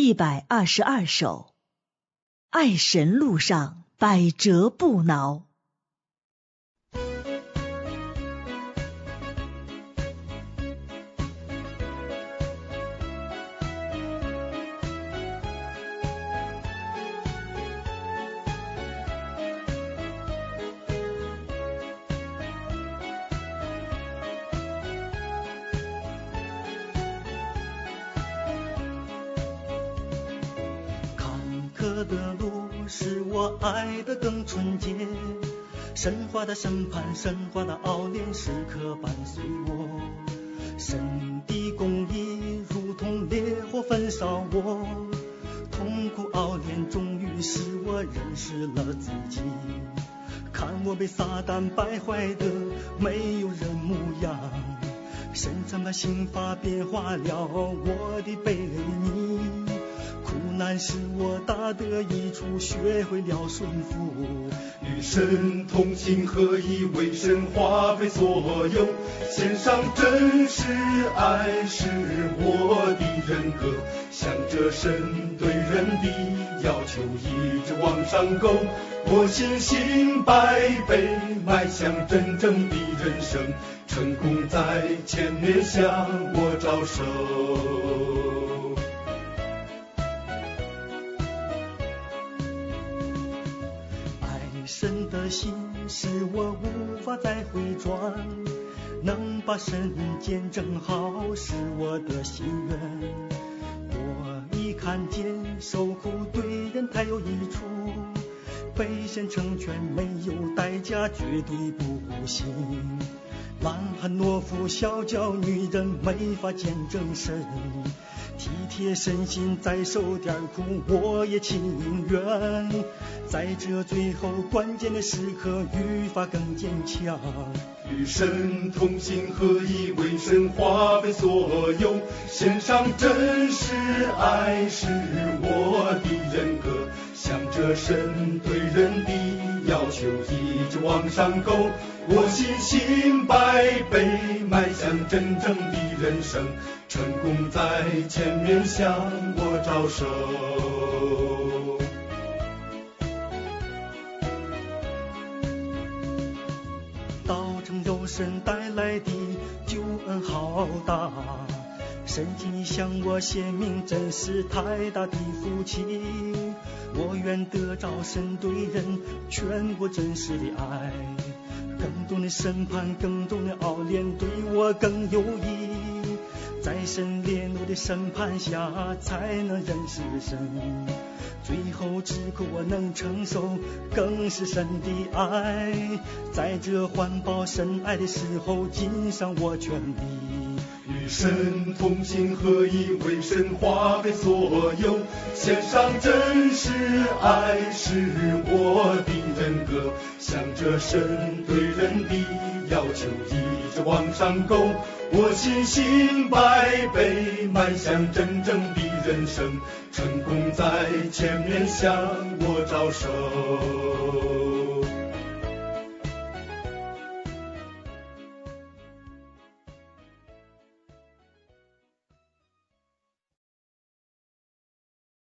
一百二十二首，爱神路上百折不挠。刻的路使我爱得更纯洁，神话的审判，神话的熬炼，时刻伴随我。神的公义如同烈火焚烧我，痛苦熬炼终于使我认识了自己。看我被撒旦败坏的没有人模样，神怎么心法变化了我的背逆。难使我大得益处，学会了顺服。与神同心合一，为神花费所有，献上真实爱是我的人格。向着神对人的要求一直往上够，我信心百倍，迈向真正的人生，成功在前面向我招手。心使我无法再回转，能把神见正好是我的心愿。我已看见受苦对人太有益处，被神成全没有代价，绝对不行。懒汉懦夫小脚女人没法见证神，体贴身心再受点苦我也情愿。在这最后关键的时刻，愈发更坚强。与神同心合意，为神花费所有，献上真实爱是我的人格。向着神对人的要求一直往上够，我信心百倍，迈向真正的人生，成功在前面向我招手。神带来的救恩浩大，神迹向我显明，真是太大的福气。我愿得着神对人全部真实的爱，更多的审判，更多的熬炼，对我更有益。在神烈怒的审判下，才能认识神。最后只苦我能承受，更是神的爱。在这环保神爱的时候，尽上我全力。与神同心合一，为神花费所有，献上真实爱是我的人格。向着神对人的要求一直往上够，我信心百倍，迈向真正的人生，成功在前面向我招手。